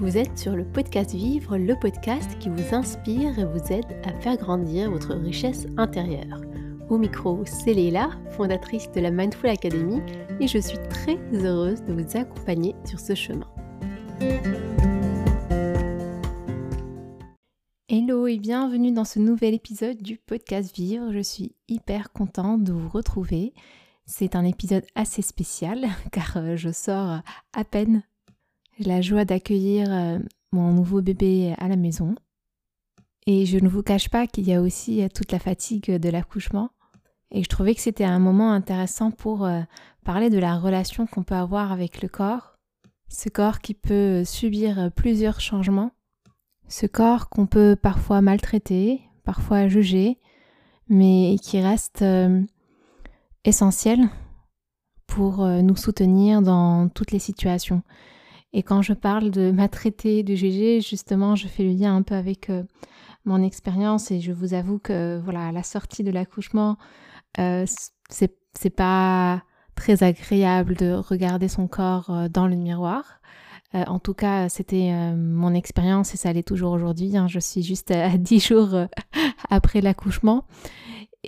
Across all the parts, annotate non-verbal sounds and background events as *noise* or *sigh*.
Vous êtes sur le podcast Vivre, le podcast qui vous inspire et vous aide à faire grandir votre richesse intérieure. Au micro, c'est Léla, fondatrice de la Mindful Academy, et je suis très heureuse de vous accompagner sur ce chemin. Hello et bienvenue dans ce nouvel épisode du podcast Vivre. Je suis hyper contente de vous retrouver. C'est un épisode assez spécial *laughs* car euh, je sors à peine j'ai la joie d'accueillir euh, mon nouveau bébé à la maison. Et je ne vous cache pas qu'il y a aussi euh, toute la fatigue de l'accouchement. Et je trouvais que c'était un moment intéressant pour euh, parler de la relation qu'on peut avoir avec le corps. Ce corps qui peut subir plusieurs changements. Ce corps qu'on peut parfois maltraiter, parfois juger, mais qui reste essentiel pour nous soutenir dans toutes les situations. Et quand je parle de maltraiter, de juger, justement, je fais le lien un peu avec euh, mon expérience et je vous avoue que, voilà, à la sortie de l'accouchement, euh, c'est pas très agréable de regarder son corps euh, dans le miroir. Euh, en tout cas, c'était mon expérience et ça l'est toujours aujourd'hui. Hein. Je suis juste à 10 jours *laughs* après l'accouchement.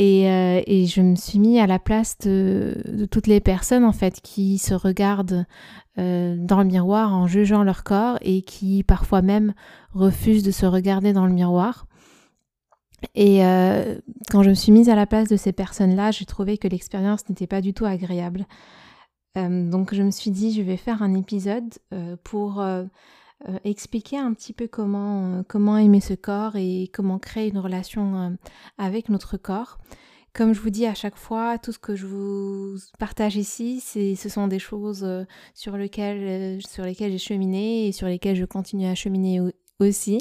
Et, et, je me suis mis à la place de, toutes les personnes en fait qui se regardent euh, dans le miroir en jugeant leur corps et qui parfois même refusent de se regarder dans le miroir. Et euh, quand je me suis mise à la place de ces personnes-là, j'ai trouvé que l'expérience n'était pas du tout agréable. Euh, donc je me suis dit, je vais faire un épisode pour expliquer un petit peu comment, comment aimer ce corps et comment créer une relation avec notre corps. Comme je vous dis à chaque fois, tout ce que je vous partage ici, ce sont des choses euh, sur lesquelles, euh, sur lesquelles j'ai cheminé et sur lesquelles je continue à cheminer aussi.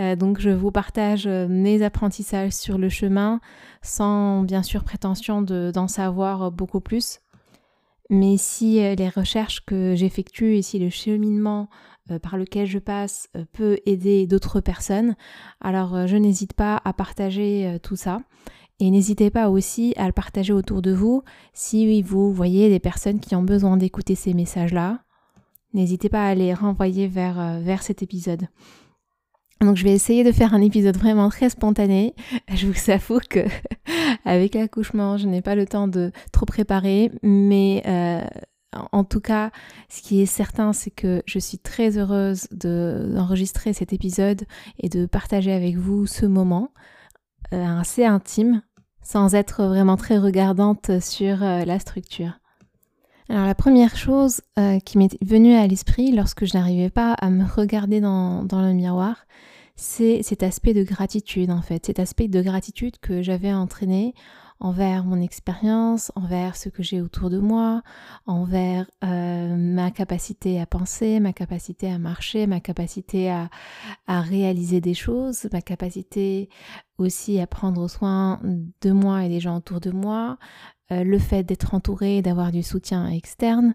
Euh, donc je vous partage mes apprentissages sur le chemin sans bien sûr prétention d'en savoir beaucoup plus. Mais si les recherches que j'effectue et si le cheminement par lequel je passe peut aider d'autres personnes, alors je n'hésite pas à partager tout ça. Et n'hésitez pas aussi à le partager autour de vous si vous voyez des personnes qui ont besoin d'écouter ces messages-là. N'hésitez pas à les renvoyer vers, euh, vers cet épisode. Donc je vais essayer de faire un épisode vraiment très spontané. *laughs* Je vous avoue que *laughs* avec l'accouchement, je n'ai pas le temps de trop préparer, mais euh, en tout cas, ce qui est certain, c'est que je suis très heureuse d'enregistrer cet épisode et de partager avec vous ce moment euh, assez intime sans être vraiment très regardante sur euh, la structure. Alors la première chose euh, qui m'est venue à l'esprit lorsque je n'arrivais pas à me regarder dans, dans le miroir, c'est cet aspect de gratitude en fait, cet aspect de gratitude que j'avais entraîné envers mon expérience, envers ce que j'ai autour de moi, envers euh, ma capacité à penser, ma capacité à marcher, ma capacité à, réaliser des choses, ma capacité aussi à prendre soin de moi et des gens autour de moi, euh, le fait d'être entouré, d'avoir du soutien externe.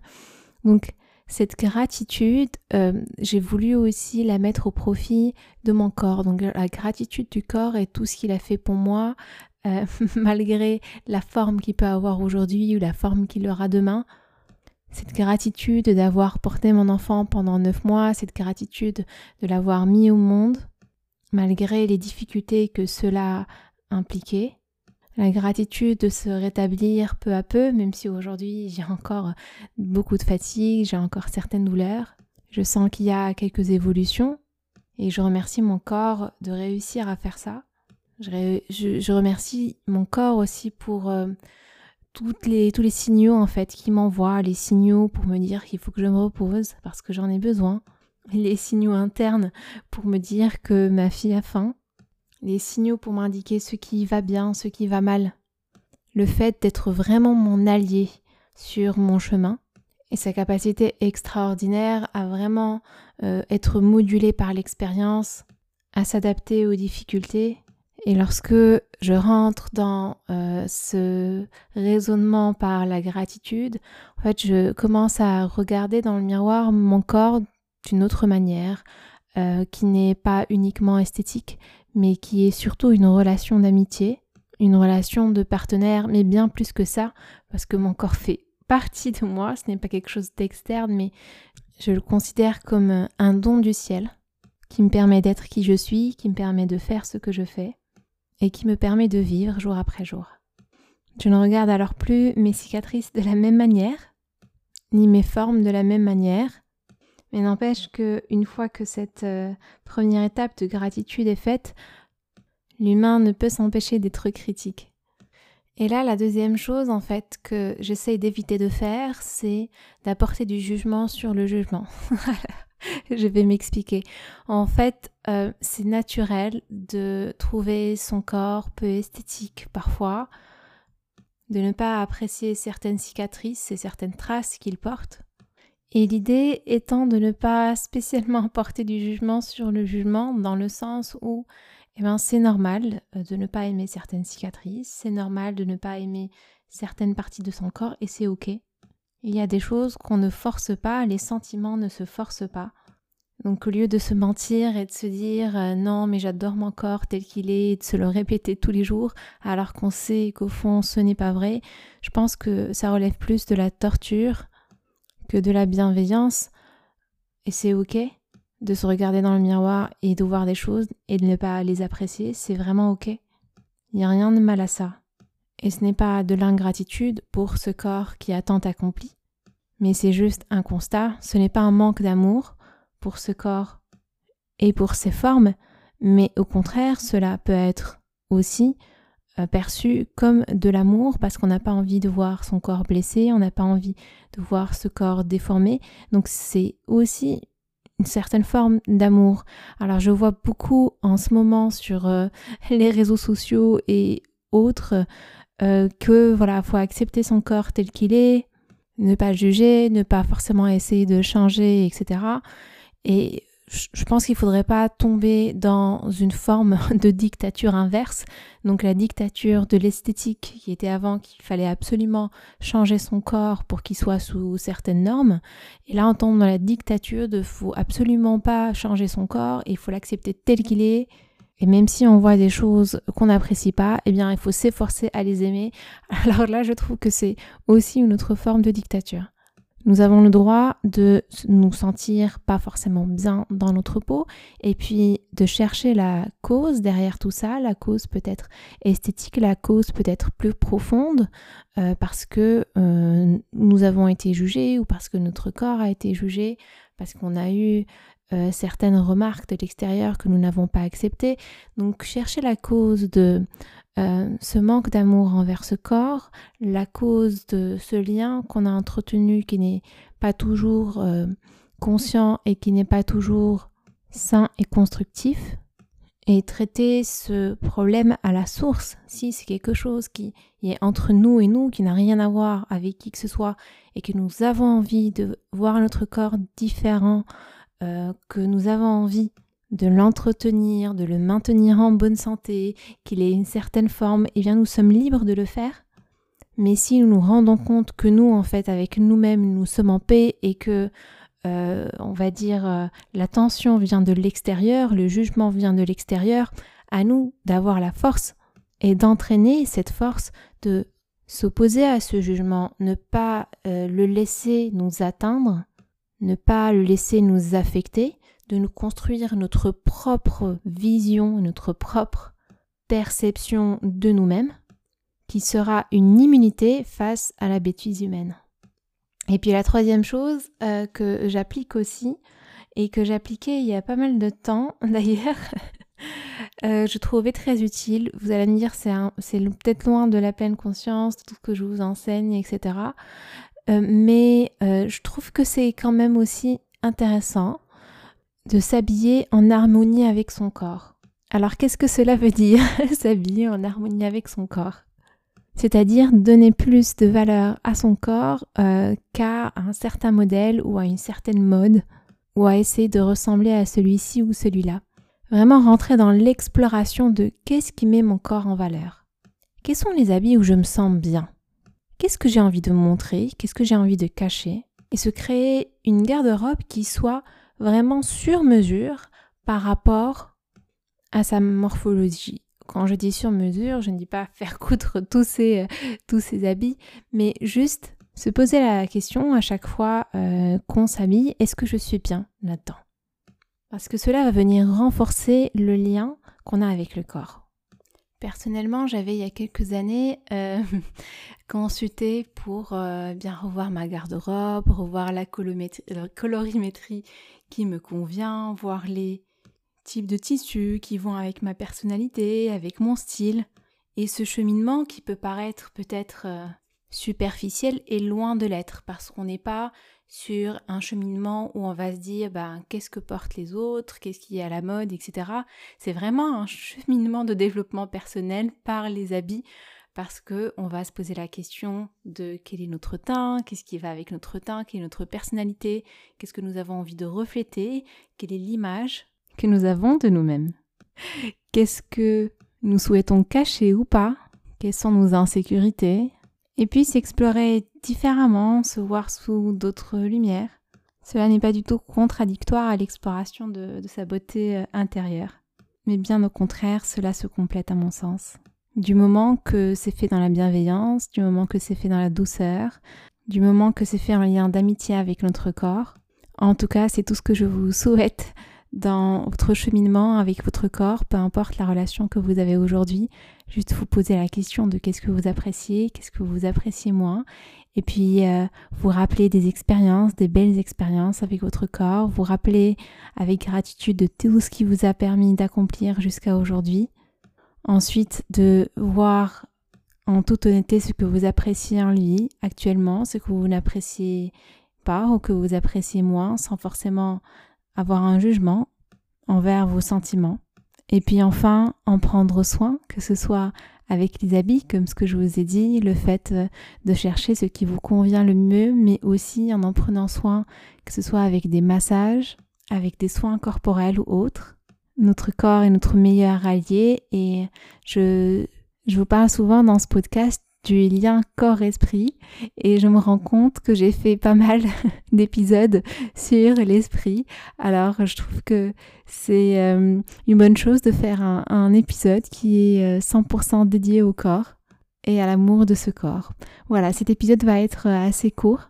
Donc cette gratitude, euh, j'ai voulu aussi la mettre au profit de mon corps. Donc la gratitude du corps et tout ce qu'il a fait pour moi, euh, *laughs* malgré la forme qu'il peut avoir aujourd'hui ou la forme qu'il aura demain. Cette gratitude d'avoir porté mon enfant pendant neuf mois, cette gratitude de l'avoir mis au monde, malgré les difficultés que cela impliquait. La gratitude de se rétablir peu à peu, même si aujourd'hui j'ai encore beaucoup de fatigue, j'ai encore certaines douleurs. Je sens qu'il y a quelques évolutions et je remercie mon corps de réussir à faire ça. Je, remercie mon corps aussi pour euh, les, tous les signaux en fait qui m'envoient, les signaux pour me dire qu'il faut que je me repose parce que j'en ai besoin, les signaux internes pour me dire que ma fille a faim, les signaux pour m'indiquer ce qui va bien, ce qui va mal, le fait d'être vraiment mon allié sur mon chemin et sa capacité extraordinaire à vraiment euh, être modulée par l'expérience, à s'adapter aux difficultés et lorsque je rentre dans euh, ce raisonnement par la gratitude, en fait, je commence à regarder dans le miroir mon corps d'une autre manière, euh, qui n'est pas uniquement esthétique, mais qui est surtout une relation d'amitié, une relation de partenaire, mais bien plus que ça, parce que mon corps fait *laughs* partie de moi, ce n'est pas quelque chose d'externe, mais Je le considère comme un don du ciel qui me permet d'être qui je suis, qui me permet de faire ce que je fais et qui me permet de vivre jour après jour. Je ne regarde alors plus mes cicatrices de la même manière, ni mes formes de la même manière, mais n'empêche que une fois que cette euh, première étape de gratitude est faite, l'humain ne peut s'empêcher d'être critique. Et là, la deuxième chose, en fait, que j'essaye d'éviter de faire, c'est d'apporter du jugement sur le jugement. *laughs* *laughs* Je vais m'expliquer. En fait, euh, c'est naturel de trouver son corps peu esthétique parfois, de ne pas apprécier certaines cicatrices et certaines traces qu'il porte. Et l'idée étant de ne pas spécialement *laughs* porter du jugement sur le jugement dans le sens où eh ben, c'est normal euh, de ne pas aimer certaines cicatrices, c'est normal de ne pas aimer certaines parties de son corps et c'est ok. Il y a des choses qu'on ne force pas, les sentiments ne se forcent pas. Donc au lieu de se mentir et de se dire euh, non mais j'adore mon corps tel qu'il est et de se le répéter tous les jours alors qu'on sait qu'au fond ce n'est pas vrai, je pense que ça relève plus de la torture que de la bienveillance et c'est ok de se regarder dans le miroir et de voir des choses et de ne pas les apprécier, c'est vraiment ok. Il n'y a rien de mal à ça. Et ce n'est pas de l'ingratitude pour ce corps qui a tant accompli, mais c'est juste un constat, ce n'est pas un manque d'amour pour ce corps et pour ses formes, mais au contraire, cela peut être aussi euh, perçu comme de l'amour parce qu'on n'a pas envie de voir son corps blessé, on n'a pas envie de voir ce corps déformé. Donc c'est aussi une certaine forme d'amour. Alors je vois beaucoup en ce moment sur euh, *laughs* les réseaux sociaux et autres euh, que voilà, faut accepter son corps tel qu'il est, ne pas juger, ne pas forcément essayer de changer, etc. Et je pense qu'il ne faudrait pas tomber dans une forme *laughs* de dictature inverse, donc la dictature de l'esthétique qui était avant qu'il fallait absolument changer son corps pour qu'il soit sous certaines normes, et là on tombe dans la dictature de faut absolument pas changer son corps il faut l'accepter tel qu'il est, et même si on voit des choses qu'on n'apprécie pas, eh bien il faut s'efforcer à les aimer. *laughs* Alors là je trouve que c'est aussi une autre forme de dictature. Nous avons le droit de nous sentir pas forcément bien dans notre peau et puis de chercher la cause derrière tout ça. La cause peut être esthétique, la cause peut être plus profonde euh, parce que euh, nous avons été jugés ou parce que notre corps a été jugé, parce qu'on a eu euh, certaines remarques de l'extérieur que nous n'avons pas acceptées. Donc chercher la cause de euh, ce manque d'amour envers ce corps, la cause de ce lien qu'on a entretenu qui n'est pas toujours euh, conscient et qui n'est pas toujours sain et constructif, et traiter ce problème à la source, si c'est quelque chose qui est entre nous et nous, qui n'a rien à voir avec qui que ce soit, et que nous avons envie de voir notre corps différent, euh, que nous avons envie de l'entretenir, de le maintenir en bonne santé, qu'il ait une certaine forme, eh bien nous sommes libres de le faire. Mais si nous nous rendons compte que nous, en fait, avec nous-mêmes, nous sommes en paix et que, euh, on va dire, euh, la tension vient de l'extérieur, le jugement vient de l'extérieur, à nous d'avoir la force et d'entraîner cette force de s'opposer à ce jugement, ne pas le laisser nous atteindre, ne pas le laisser nous affecter, de nous construire notre propre vision, notre propre perception de nous-mêmes, qui sera une immunité face à la bêtise humaine. Et puis la troisième chose euh, que j'applique aussi, et que j'appliquais il y a pas mal de temps *laughs* d'ailleurs, euh, je trouvais très utile. Vous allez me dire, c'est peut-être loin de la pleine conscience, de tout ce que je vous enseigne, etc. Euh, mais je trouve que c'est quand même aussi intéressant de s'habiller en harmonie avec son corps. Alors qu'est-ce que cela veut dire, *laughs* s'habiller en harmonie avec son corps? C'est-à-dire donner plus de valeur à son corps euh, qu'à un certain modèle ou à une certaine mode ou à essayer de ressembler à celui-ci ou celui-là. Vraiment rentrer dans l'exploration de qu'est-ce qui met mon corps en valeur? Quels sont les habits où je me sens bien? Qu'est-ce que j'ai envie de montrer? Qu'est-ce que j'ai envie de cacher? Et se créer une garde-robe qui soit vraiment sur mesure par rapport à sa morphologie. Quand je dis sur mesure, je ne dis pas faire coudre *laughs* tous ces, tous ces habits, mais juste Se poser la question à chaque fois euh, qu'on s'habille, est-ce que je suis bien là-dedans? Parce que cela va venir renforcer le lien qu'on a avec le corps. Personnellement, j'avais il y a quelques années euh, *laughs* consulté pour euh, bien revoir ma garde-robe, revoir la, la colorimétrie qui me convient, voir les types de tissus qui vont avec ma personnalité, avec mon style. Et ce cheminement qui peut paraître peut-être euh, superficiel est loin de l'être parce qu'on n'est pas sur un cheminement où on va se dire ben, qu'est-ce que portent les autres, qu'est-ce qui est à la mode, etc. C'est vraiment un cheminement de développement personnel par les habits parce que on va se poser la question de quel est notre teint, qu'est-ce qui va avec notre teint, quelle est notre personnalité, qu'est-ce que nous avons envie de refléter, quelle est l'image que nous avons de nous-mêmes. Qu'est-ce que nous souhaitons cacher ou pas? Quelles sont nos insécurités? Et puis s'explorer différemment, se voir sous d'autres lumières. Cela n'est pas du tout contradictoire à l'exploration de, sa beauté euh, intérieure. Mais bien au contraire, cela se complète à mon sens. Du moment que c'est fait dans la bienveillance, du moment que c'est fait dans la douceur, du moment que c'est fait en lien d'amitié avec notre corps. En tout cas, c'est tout ce que je vous *laughs* souhaite dans votre cheminement avec votre corps, peu importe la relation que vous avez aujourd'hui. Juste vous poser la question de qu'est-ce que vous appréciez, qu'est-ce que vous appréciez moins. Et puis euh, vous rappeler des expériences, des belles expériences avec votre corps. Vous rappeler avec gratitude de tout ce qui vous a permis d'accomplir jusqu'à aujourd'hui. Ensuite, de voir en toute honnêteté ce que vous appréciez en lui actuellement, ce que vous n'appréciez pas ou que vous appréciez moins sans forcément avoir un jugement envers vos sentiments. Et puis enfin, en prendre soin, que ce soit avec les habits, comme ce que je vous ai dit, le fait de chercher ce qui vous convient le mieux, mais aussi en en prenant soin, que ce soit avec des massages, avec des soins corporels ou autres, notre corps est notre meilleur allié et je, je vous parle souvent dans ce podcast du lien corps-esprit et je me rends compte que j'ai fait pas mal *laughs* d'épisodes sur l'esprit. Alors je trouve que c'est euh, une bonne chose de faire un, épisode qui est 100% euh, dédié au corps et à l'amour de ce corps. Voilà, cet épisode va être euh, assez court.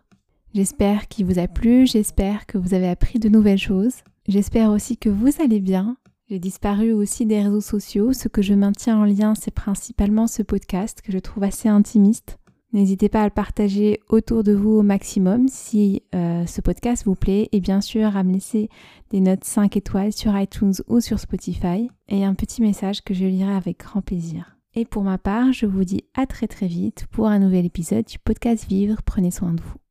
J'espère qu'il vous a plu, j'espère que vous avez appris de nouvelles choses. J'espère aussi que vous allez bien j'ai disparu aussi des réseaux sociaux. Ce que je maintiens en lien, c'est principalement ce podcast que je trouve assez intimiste. N'hésitez pas à le partager autour de vous au maximum si euh, ce podcast vous plaît et bien sûr à me laisser des notes 5 étoiles sur iTunes ou sur Spotify et un petit message que je lirai avec grand plaisir. Et pour ma part, je vous dis à très très vite pour un nouvel épisode du podcast Vivre. Prenez soin de vous.